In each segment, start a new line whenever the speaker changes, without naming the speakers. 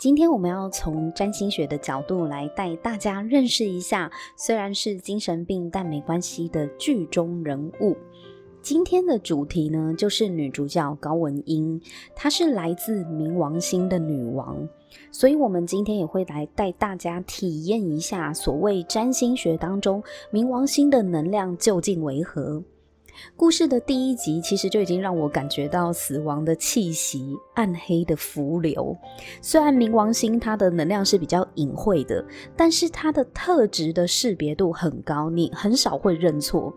今天我们要从占星学的角度来带大家认识一下，虽然是精神病但没关系的剧中人物。今天的主题呢，就是女主角高文英，她是来自冥王星的女王，所以我们今天也会来带大家体验一下所谓占星学当中冥王星的能量究竟为何。故事的第一集其实就已经让我感觉到死亡的气息、暗黑的浮流。虽然冥王星它的能量是比较隐晦的，但是它的特质的识别度很高，你很少会认错。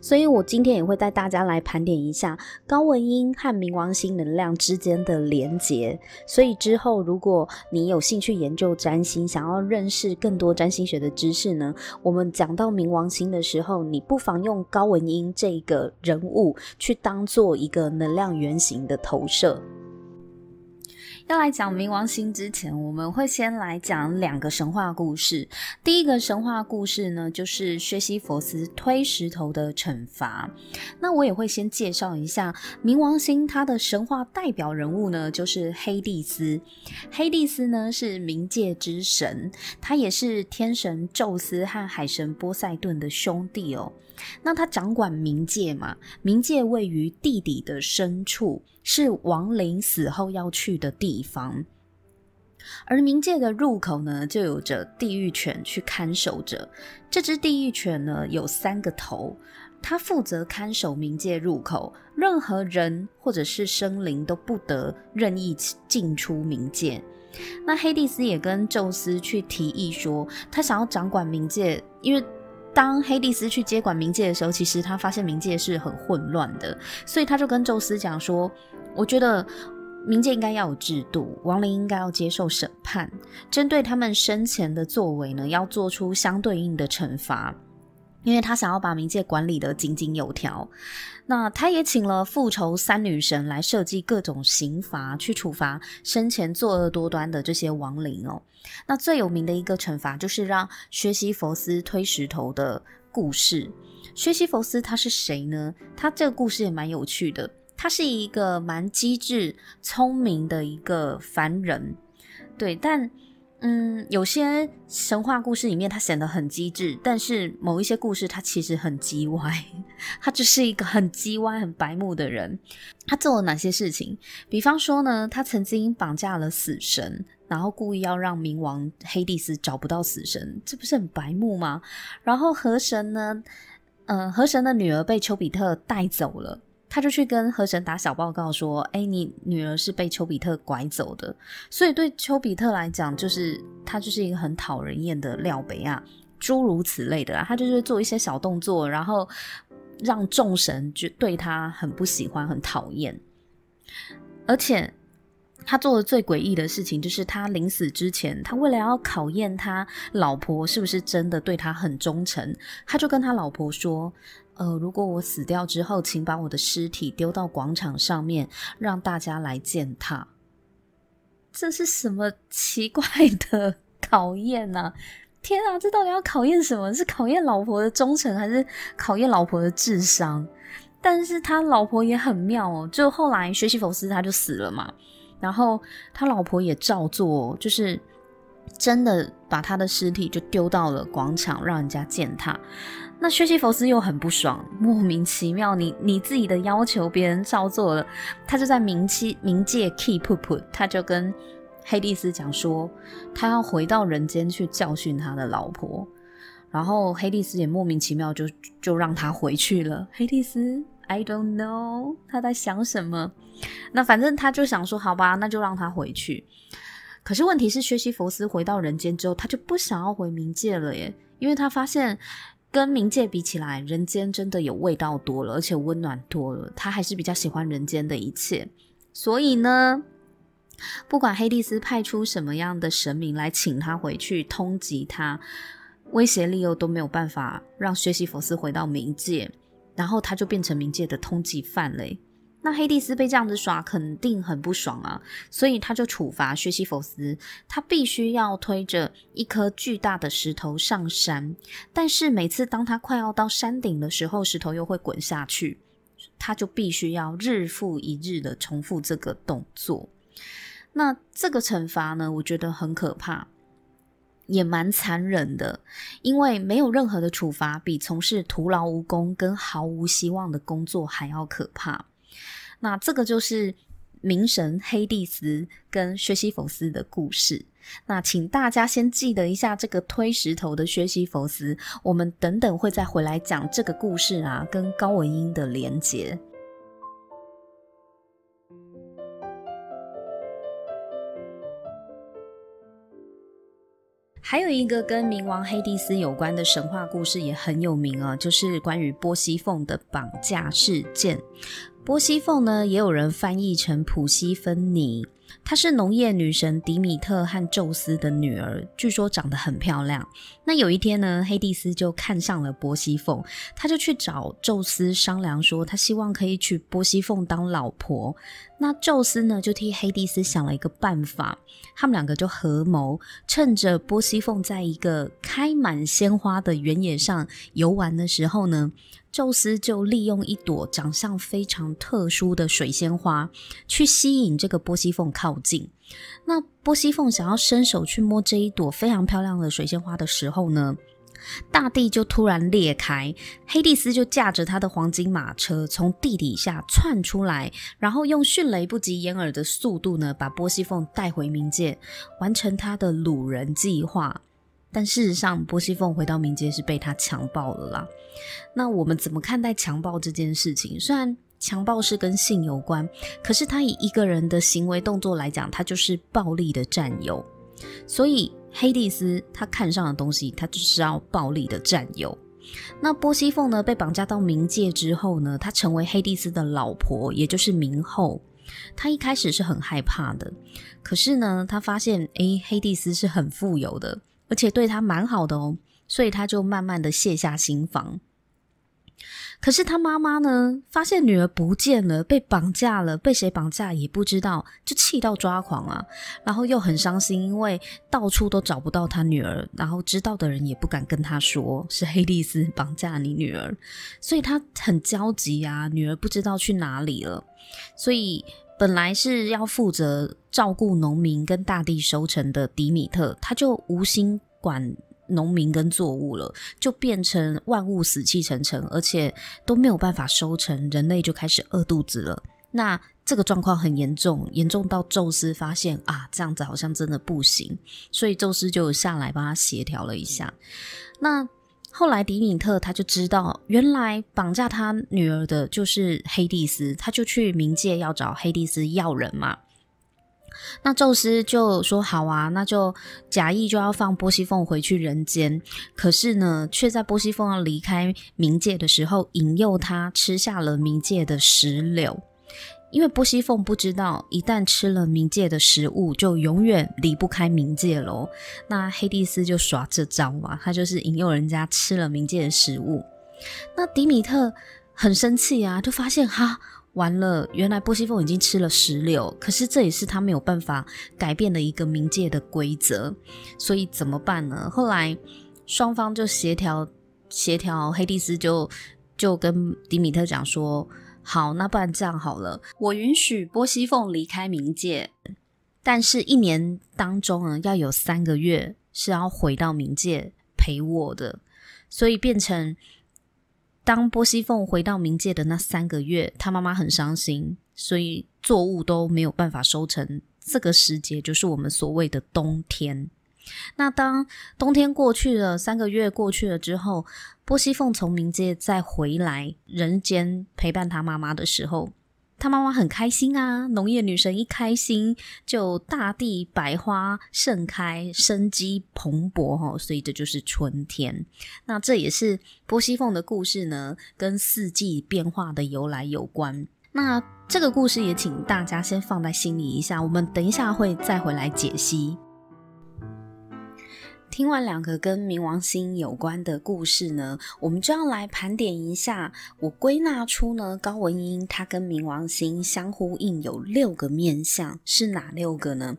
所以我今天也会带大家来盘点一下高文英和冥王星能量之间的连结。所以之后如果你有兴趣研究占星，想要认识更多占星学的知识呢，我们讲到冥王星的时候，你不妨用高文英这个人物去当做一个能量原型的投射。要来讲冥王星之前，我们会先来讲两个神话故事。第一个神话故事呢，就是薛西弗斯推石头的惩罚。那我也会先介绍一下冥王星，它的神话代表人物呢，就是黑帝斯。黑帝斯呢是冥界之神，他也是天神宙斯和海神波塞顿的兄弟哦。那他掌管冥界嘛，冥界位于地底的深处，是亡灵死后要去的地方。而冥界的入口呢，就有着地狱犬去看守着。这只地狱犬呢，有三个头，它负责看守冥界入口，任何人或者是生灵都不得任意进出冥界。那黑帝斯也跟宙斯去提议说，他想要掌管冥界，因为。当黑帝斯去接管冥界的时候，其实他发现冥界是很混乱的，所以他就跟宙斯讲说：“我觉得冥界应该要有制度，亡灵应该要接受审判，针对他们生前的作为呢，要做出相对应的惩罚。”因为他想要把冥界管理得井井有条，那他也请了复仇三女神来设计各种刑罚，去处罚生前作恶多端的这些亡灵哦。那最有名的一个惩罚就是让薛西弗斯推石头的故事。薛西弗斯他是谁呢？他这个故事也蛮有趣的，他是一个蛮机智、聪明的一个凡人，对，但。嗯，有些神话故事里面他显得很机智，但是某一些故事他其实很机歪，他只是一个很机歪、很白目的人。他做了哪些事情？比方说呢，他曾经绑架了死神，然后故意要让冥王黑帝斯找不到死神，这不是很白目吗？然后河神呢，嗯、呃，河神的女儿被丘比特带走了。他就去跟河神打小报告说：“哎、你女儿是被丘比特拐走的。”所以对丘比特来讲，就是他就是一个很讨人厌的料杯啊，诸如此类的。他就是做一些小动作，然后让众神就对他很不喜欢、很讨厌。而且他做的最诡异的事情，就是他临死之前，他为了要考验他老婆是不是真的对他很忠诚，他就跟他老婆说。呃，如果我死掉之后，请把我的尸体丢到广场上面，让大家来践踏。这是什么奇怪的考验呢、啊？天啊，这到底要考验什么？是考验老婆的忠诚，还是考验老婆的智商？但是他老婆也很妙哦，就后来薛西弗斯他就死了嘛，然后他老婆也照做，就是真的把他的尸体就丢到了广场，让人家践踏。那薛西弗斯又很不爽，莫名其妙，你你自己的要求别人照做了，他就在冥期冥界 keep put，他就跟黑帝斯讲说，他要回到人间去教训他的老婆，然后黑帝斯也莫名其妙就就让他回去了。黑帝斯，I don't know 他在想什么，那反正他就想说，好吧，那就让他回去。可是问题是，薛西弗斯回到人间之后，他就不想要回冥界了耶，因为他发现。跟冥界比起来，人间真的有味道多了，而且温暖多了。他还是比较喜欢人间的一切，所以呢，不管黑帝斯派出什么样的神明来请他回去通缉他，威胁利诱都没有办法让薛西弗斯回到冥界，然后他就变成冥界的通缉犯嘞。那黑帝斯被这样子耍，肯定很不爽啊，所以他就处罚薛西弗斯，他必须要推着一颗巨大的石头上山，但是每次当他快要到山顶的时候，石头又会滚下去，他就必须要日复一日的重复这个动作。那这个惩罚呢，我觉得很可怕，也蛮残忍的，因为没有任何的处罚比从事徒劳无功跟毫无希望的工作还要可怕。那这个就是冥神黑帝斯跟薛西弗斯的故事。那请大家先记得一下这个推石头的薛西弗斯，我们等等会再回来讲这个故事啊，跟高文英的连结。还有一个跟冥王黑帝斯有关的神话故事也很有名啊，就是关于波西凤的绑架事件。波西凤呢，也有人翻译成普西芬尼。她是农业女神迪米特和宙斯的女儿，据说长得很漂亮。那有一天呢，黑帝斯就看上了波西凤，他就去找宙斯商量，说他希望可以娶波西凤当老婆。那宙斯呢，就替黑帝斯想了一个办法，他们两个就合谋，趁着波西凤在一个开满鲜花的原野上游玩的时候呢。宙斯就利用一朵长相非常特殊的水仙花，去吸引这个波西凤靠近。那波西凤想要伸手去摸这一朵非常漂亮的水仙花的时候呢，大地就突然裂开，黑蒂斯就驾着他的黄金马车从地底下窜出来，然后用迅雷不及掩耳的速度呢，把波西凤带回冥界，完成他的掳人计划。但事实上，波西凤回到冥界是被他强暴了啦。那我们怎么看待强暴这件事情？虽然强暴是跟性有关，可是他以一个人的行为动作来讲，他就是暴力的占有。所以黑帝斯他看上的东西，他就是要暴力的占有。那波西凤呢，被绑架到冥界之后呢，他成为黑帝斯的老婆，也就是冥后。他一开始是很害怕的，可是呢，他发现诶，黑帝斯是很富有的。而且对他蛮好的哦，所以他就慢慢的卸下心防。可是他妈妈呢，发现女儿不见了，被绑架了，被谁绑架也不知道，就气到抓狂啊。然后又很伤心，因为到处都找不到他女儿，然后知道的人也不敢跟他说是黑帝斯绑架你女儿，所以他很焦急啊，女儿不知道去哪里了。所以本来是要负责。照顾农民跟大地收成的迪米特，他就无心管农民跟作物了，就变成万物死气沉沉，而且都没有办法收成，人类就开始饿肚子了。那这个状况很严重，严重到宙斯发现啊，这样子好像真的不行，所以宙斯就下来帮他协调了一下。那后来迪米特他就知道，原来绑架他女儿的就是黑帝斯，他就去冥界要找黑帝斯要人嘛。那宙斯就说好啊，那就假意就要放波西凤回去人间。可是呢，却在波西凤要离开冥界的时候，引诱他吃下了冥界的石榴。因为波西凤不知道，一旦吃了冥界的食物，就永远离不开冥界喽。那黑帝斯就耍这招嘛，他就是引诱人家吃了冥界的食物。那迪米特很生气啊，就发现哈。完了，原来波西凤已经吃了石榴，可是这也是他没有办法改变的一个冥界的规则，所以怎么办呢？后来双方就协调协调，黑帝斯就就跟迪米特讲说：“好，那不然这样好了，我允许波西凤离开冥界，但是一年当中呢，要有三个月是要回到冥界陪我的，所以变成。”当波西凤回到冥界的那三个月，他妈妈很伤心，所以作物都没有办法收成。这个时节就是我们所谓的冬天。那当冬天过去了，三个月过去了之后，波西凤从冥界再回来人间陪伴他妈妈的时候。她妈妈很开心啊，农业女神一开心，就大地百花盛开，生机蓬勃哈，所以这就是春天。那这也是波西凤的故事呢，跟四季变化的由来有关。那这个故事也请大家先放在心里一下，我们等一下会再回来解析。听完两个跟冥王星有关的故事呢，我们就要来盘点一下。我归纳出呢，高文英他跟冥王星相呼应有六个面相，是哪六个呢？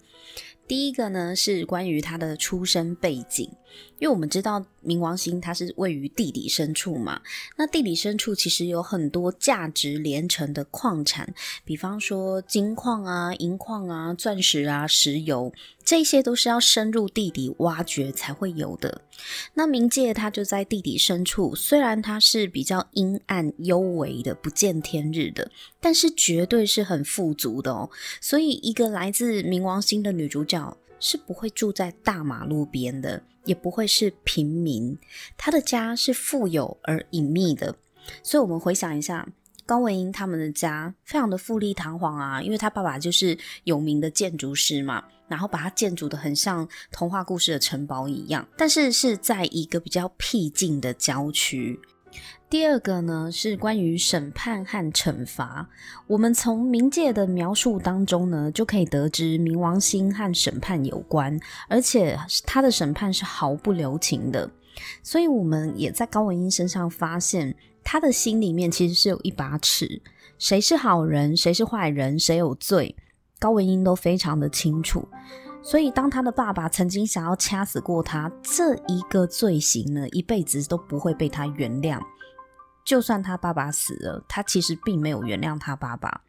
第一个呢是关于他的出生背景，因为我们知道冥王星它是位于地底深处嘛，那地底深处其实有很多价值连城的矿产，比方说金矿啊、银矿啊、钻石啊、石油，这些都是要深入地底挖掘才会有的。那冥界它就在地底深处，虽然它是比较阴暗幽微的、不见天日的，但是绝对是很富足的哦。所以，一个来自冥王星的女主角是不会住在大马路边的。也不会是平民，他的家是富有而隐秘的。所以，我们回想一下，高文英他们的家非常的富丽堂皇啊，因为他爸爸就是有名的建筑师嘛，然后把他建筑得很像童话故事的城堡一样，但是是在一个比较僻静的郊区。第二个呢，是关于审判和惩罚。我们从冥界的描述当中呢，就可以得知冥王星和审判有关，而且他的审判是毫不留情的。所以我们也在高文英身上发现，他的心里面其实是有一把尺，谁是好人，谁是坏人，谁有罪，高文英都非常的清楚。所以当他的爸爸曾经想要掐死过他，这一个罪行呢，一辈子都不会被他原谅。就算他爸爸死了，他其实并没有原谅他爸爸，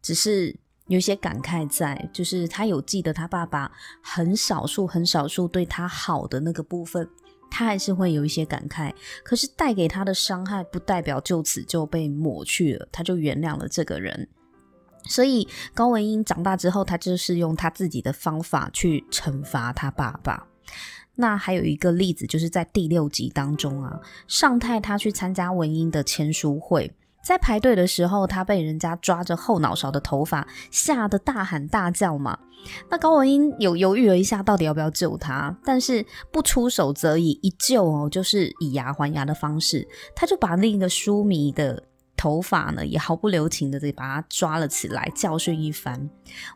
只是有些感慨在，就是他有记得他爸爸很少数、很少数对他好的那个部分，他还是会有一些感慨。可是带给他的伤害，不代表就此就被抹去了，他就原谅了这个人。所以高文英长大之后，他就是用他自己的方法去惩罚他爸爸。那还有一个例子，就是在第六集当中啊，尚泰他去参加文英的签书会，在排队的时候，他被人家抓着后脑勺的头发，吓得大喊大叫嘛。那高文英有犹豫了一下，到底要不要救他？但是不出手则已，一救哦，就是以牙还牙的方式，他就把另一个书迷的头发呢，也毫不留情的把他抓了起来，教训一番。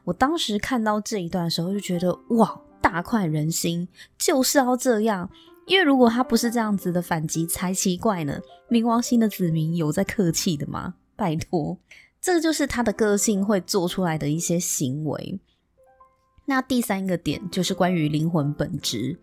我当时看到这一段的时候，就觉得哇。大快人心，就是要这样，因为如果他不是这样子的反击才奇怪呢。冥王星的子民有在客气的吗？拜托，这就是他的个性会做出来的一些行为。那第三个点就是关于灵魂本质，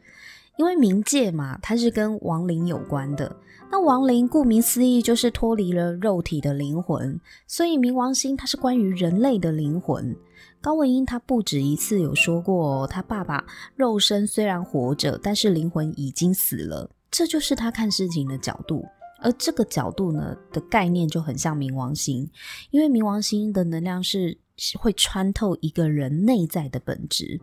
因为冥界嘛，它是跟亡灵有关的。那亡灵顾名思义就是脱离了肉体的灵魂，所以冥王星它是关于人类的灵魂。高文英他不止一次有说过，他爸爸肉身虽然活着，但是灵魂已经死了，这就是他看事情的角度。而这个角度呢的概念就很像冥王星，因为冥王星的能量是会穿透一个人内在的本质，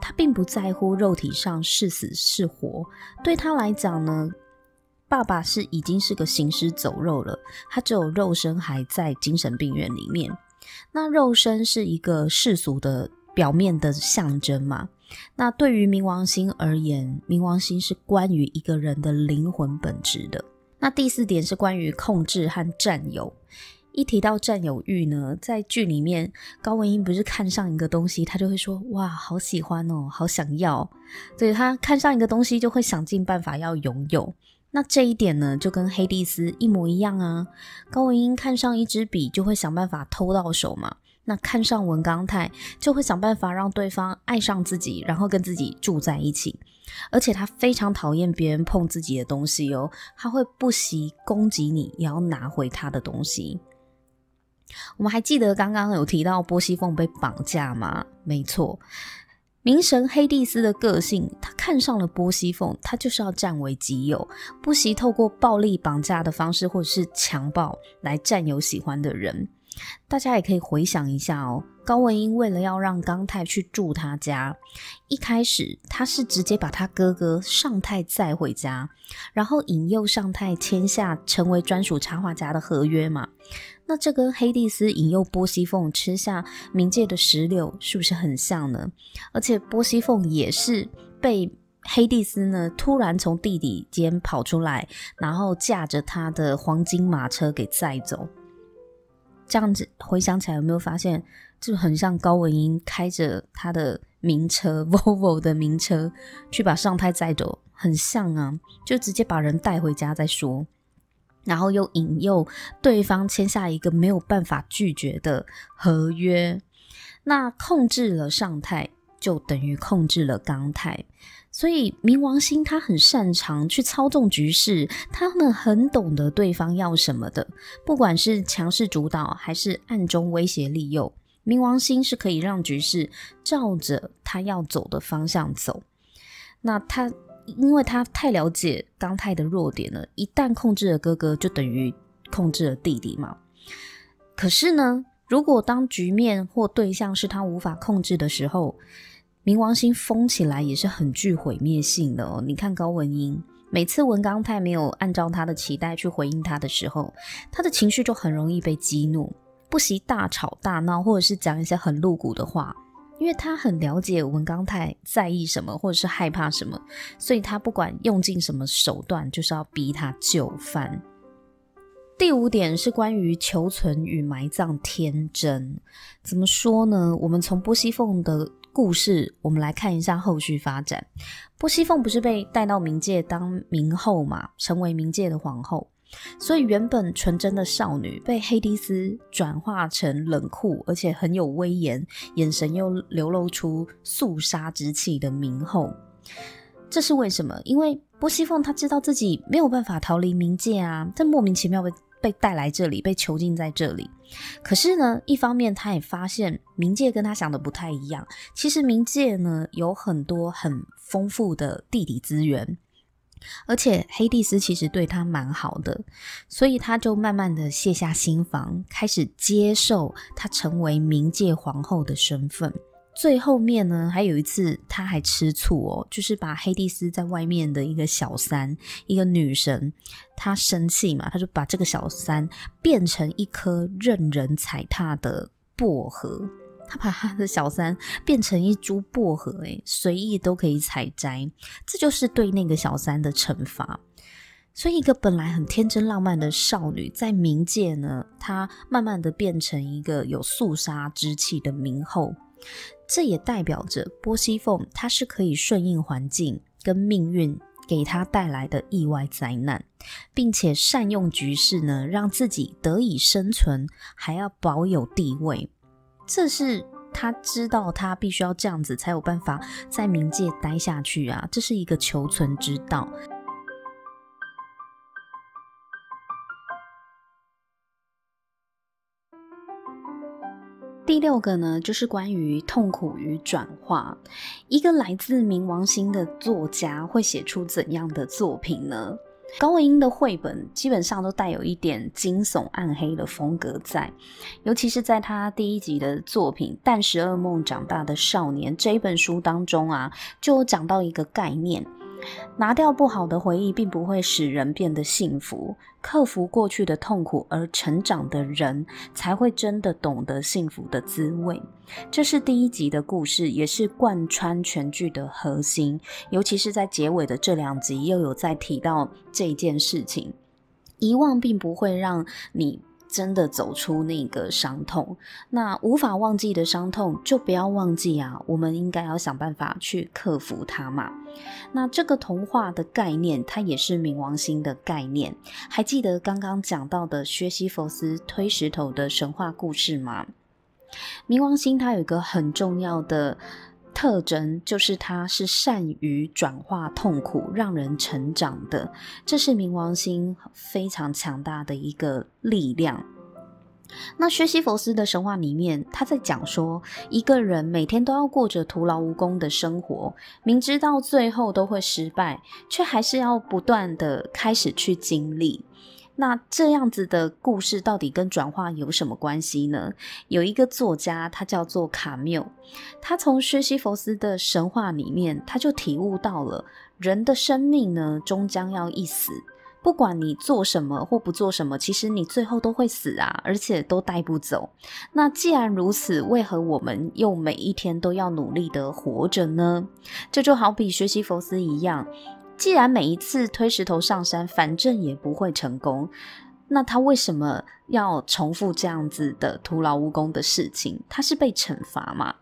他并不在乎肉体上是死是活，对他来讲呢，爸爸是已经是个行尸走肉了，他只有肉身还在精神病院里面。那肉身是一个世俗的表面的象征嘛？那对于冥王星而言，冥王星是关于一个人的灵魂本质的。那第四点是关于控制和占有。一提到占有欲呢，在剧里面，高文英不是看上一个东西，他就会说：“哇，好喜欢哦，好想要。”所以他看上一个东西，就会想尽办法要拥有。那这一点呢，就跟黑蒂斯一模一样啊。高文英看上一支笔，就会想办法偷到手嘛。那看上文刚泰，就会想办法让对方爱上自己，然后跟自己住在一起。而且他非常讨厌别人碰自己的东西哦，他会不惜攻击你，也要拿回他的东西。我们还记得刚刚有提到波西凤被绑架吗？没错。冥神黑蒂斯的个性，他看上了波西凤，他就是要占为己有，不惜透过暴力绑架的方式，或者是强暴来占有喜欢的人。大家也可以回想一下哦，高文英为了要让刚泰去住他家，一开始他是直接把他哥哥尚泰载回家，然后引诱尚泰签下成为专属插画家的合约嘛。那这跟黑蒂斯引诱波西凤吃下冥界的石榴是不是很像呢？而且波西凤也是被黑蒂斯呢突然从地底间跑出来，然后驾着他的黄金马车给载走。这样子回想起来，有没有发现就很像高文英开着他的名车 Volvo 的名车去把尚泰载走，很像啊，就直接把人带回家再说。然后又引诱对方签下一个没有办法拒绝的合约，那控制了上泰，就等于控制了刚太。所以冥王星他很擅长去操纵局势，他们很懂得对方要什么的，不管是强势主导还是暗中威胁利诱，冥王星是可以让局势照着他要走的方向走。那他因为他太了解刚太的弱点了，一旦控制了哥哥，就等于控制了弟弟嘛。可是呢，如果当局面或对象是他无法控制的时候，冥王星疯起来也是很具毁灭性的哦。你看高文英，每次文刚太没有按照他的期待去回应他的时候，他的情绪就很容易被激怒，不惜大吵大闹，或者是讲一些很露骨的话。因为他很了解文刚太在意什么，或者是害怕什么，所以他不管用尽什么手段，就是要逼他就范。第五点是关于求存与埋葬天真，怎么说呢？我们从波西凤的故事，我们来看一下后续发展。波西凤不是被带到冥界当冥后嘛，成为冥界的皇后。所以原本纯真的少女被黑迪斯转化成冷酷而且很有威严，眼神又流露出肃杀之气的冥后。这是为什么？因为波西凤她知道自己没有办法逃离冥界啊，但莫名其妙被被带来这里，被囚禁在这里。可是呢，一方面他也发现冥界跟他想的不太一样。其实冥界呢有很多很丰富的地理资源，而且黑蒂斯其实对他蛮好的，所以他就慢慢的卸下心防，开始接受他成为冥界皇后的身份。最后面呢，还有一次他还吃醋哦，就是把黑蒂斯在外面的一个小三，一个女神，他生气嘛，他就把这个小三变成一颗任人踩踏的薄荷，他把他的小三变成一株薄荷，诶，随意都可以采摘，这就是对那个小三的惩罚。所以，一个本来很天真浪漫的少女，在冥界呢，她慢慢的变成一个有肃杀之气的冥后。这也代表着波西凤，她是可以顺应环境跟命运给她带来的意外灾难，并且善用局势呢，让自己得以生存，还要保有地位。这是他知道，他必须要这样子才有办法在冥界待下去啊！这是一个求存之道。第六个呢，就是关于痛苦与转化。一个来自冥王星的作家会写出怎样的作品呢？高文英的绘本基本上都带有一点惊悚暗黑的风格在，尤其是在他第一集的作品《但十二梦长大的少年》这一本书当中啊，就讲到一个概念。拿掉不好的回忆，并不会使人变得幸福。克服过去的痛苦而成长的人，才会真的懂得幸福的滋味。这是第一集的故事，也是贯穿全剧的核心。尤其是在结尾的这两集，又有在提到这件事情。遗忘并不会让你。真的走出那个伤痛，那无法忘记的伤痛就不要忘记啊！我们应该要想办法去克服它嘛。那这个童话的概念，它也是冥王星的概念。还记得刚刚讲到的薛西弗斯推石头的神话故事吗？冥王星它有一个很重要的特征，就是它是善于转化痛苦，让人成长的。这是冥王星非常强大的一个力量。那薛西弗斯的神话里面，他在讲说，一个人每天都要过着徒劳无功的生活，明知道最后都会失败，却还是要不断的开始去经历。那这样子的故事到底跟转化有什么关系呢？有一个作家，他叫做卡缪，他从薛西弗斯的神话里面，他就体悟到了人的生命呢，终将要一死。不管你做什么或不做什么，其实你最后都会死啊，而且都带不走。那既然如此，为何我们又每一天都要努力的活着呢？这就好比薛西弗斯一样。既然每一次推石头上山，反正也不会成功，那他为什么要重复这样子的徒劳无功的事情？他是被惩罚嘛？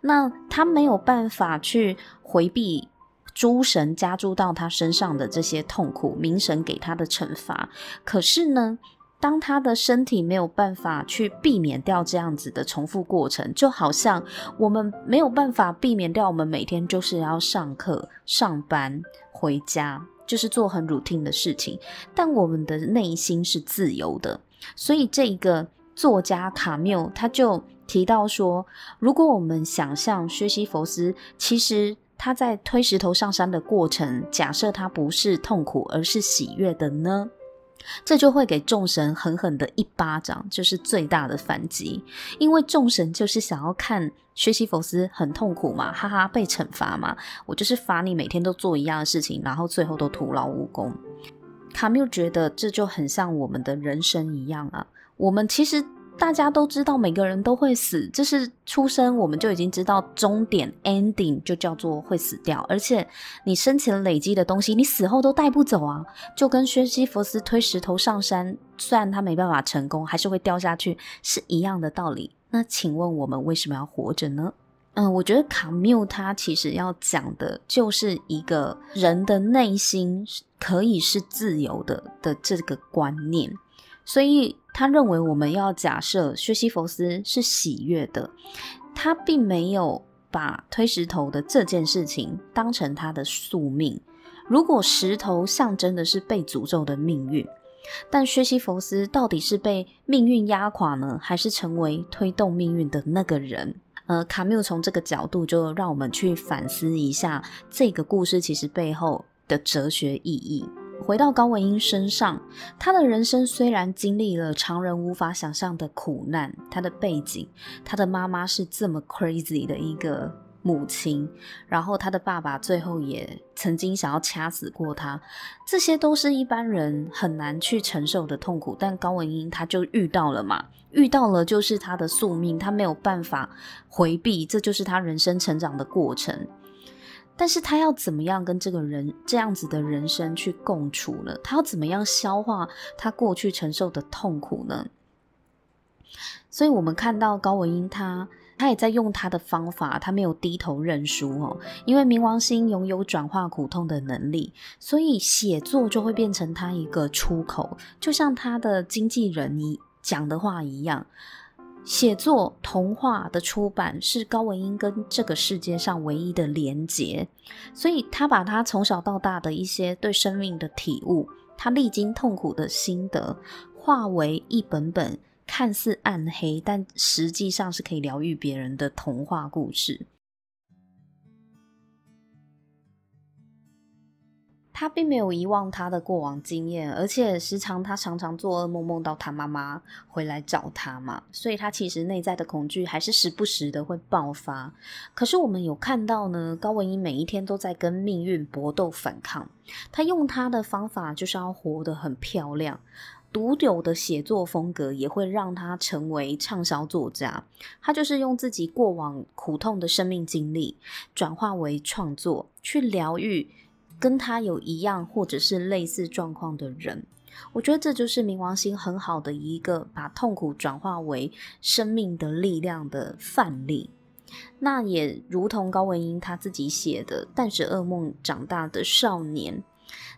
那他没有办法去回避诸神加诸到他身上的这些痛苦，冥神给他的惩罚。可是呢，当他的身体没有办法去避免掉这样子的重复过程，就好像我们没有办法避免掉我们每天就是要上课、上班、回家，就是做很 routine 的事情。但我们的内心是自由的，所以这一个作家卡缪他就提到说，如果我们想象薛西弗斯，其实他在推石头上山的过程，假设他不是痛苦，而是喜悦的呢？这就会给众神狠狠的一巴掌，就是最大的反击。因为众神就是想要看学习佛斯很痛苦嘛，哈哈，被惩罚嘛。我就是罚你每天都做一样的事情，然后最后都徒劳无功。卡缪觉得这就很像我们的人生一样啊，我们其实。大家都知道每个人都会死，这是出生我们就已经知道终点 ending 就叫做会死掉，而且你生前累积的东西，你死后都带不走啊，就跟薛西弗斯推石头上山，虽然他没办法成功，还是会掉下去，是一样的道理。那请问我们为什么要活着呢？嗯，我觉得卡缪他其实要讲的就是一个人的内心可以是自由的的这个观念，所以。他认为我们要假设薛西弗斯是喜悦的，他并没有把推石头的这件事情当成他的宿命。如果石头象征的是被诅咒的命运，但薛西弗斯到底是被命运压垮呢，还是成为推动命运的那个人？呃，卡缪从这个角度就让我们去反思一下这个故事其实背后的哲学意义。回到高文英身上，她的人生虽然经历了常人无法想象的苦难，她的背景，她的妈妈是这么 crazy 的一个母亲，然后她的爸爸最后也曾经想要掐死过她，这些都是一般人很难去承受的痛苦，但高文英她就遇到了嘛，遇到了就是他的宿命，他没有办法回避，这就是他人生成长的过程。但是他要怎么样跟这个人这样子的人生去共处呢？他要怎么样消化他过去承受的痛苦呢？所以，我们看到高文英他，他也在用他的方法，他没有低头认输哦。因为冥王星拥有转化苦痛的能力，所以写作就会变成他一个出口，就像他的经纪人你讲的话一样。写作童话的出版是高文英跟这个世界上唯一的连结，所以他把他从小到大的一些对生命的体悟，他历经痛苦的心得，化为一本本看似暗黑，但实际上是可以疗愈别人的童话故事。他并没有遗忘他的过往经验，而且时常他常常做噩梦，梦到他妈妈回来找他嘛，所以他其实内在的恐惧还是时不时的会爆发。可是我们有看到呢，高文英每一天都在跟命运搏斗反抗，他用他的方法就是要活得很漂亮，独有的写作风格也会让他成为畅销作家。他就是用自己过往苦痛的生命经历转化为创作，去疗愈。跟他有一样或者是类似状况的人，我觉得这就是冥王星很好的一个把痛苦转化为生命的力量的范例。那也如同高文英他自己写的，但是噩梦长大的少年，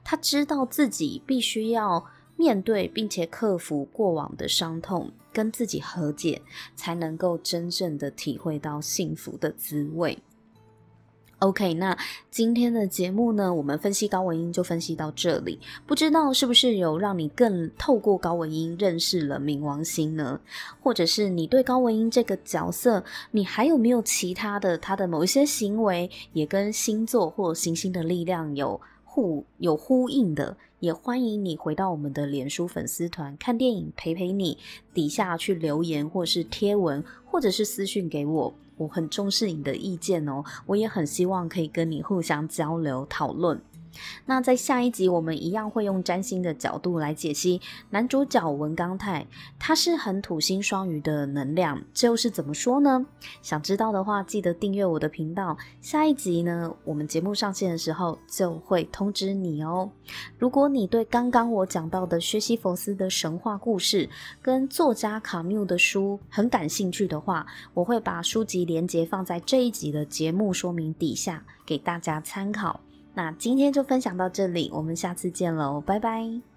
他知道自己必须要面对并且克服过往的伤痛，跟自己和解，才能够真正的体会到幸福的滋味。OK，那今天的节目呢，我们分析高文英就分析到这里。不知道是不是有让你更透过高文英认识了冥王星呢？或者是你对高文英这个角色，你还有没有其他的他的某一些行为，也跟星座或行星的力量有互有呼应的？也欢迎你回到我们的脸书粉丝团看电影陪陪你，底下去留言或是贴文，或者是私讯给我。我很重视你的意见哦，我也很希望可以跟你互相交流讨论。那在下一集，我们一样会用占星的角度来解析男主角文刚泰，他是很土星双鱼的能量，这又是怎么说呢？想知道的话，记得订阅我的频道。下一集呢，我们节目上线的时候就会通知你哦。如果你对刚刚我讲到的薛西弗斯的神话故事跟作家卡缪的书很感兴趣的话，我会把书籍连结放在这一集的节目说明底下，给大家参考。那今天就分享到这里，我们下次见喽，拜拜。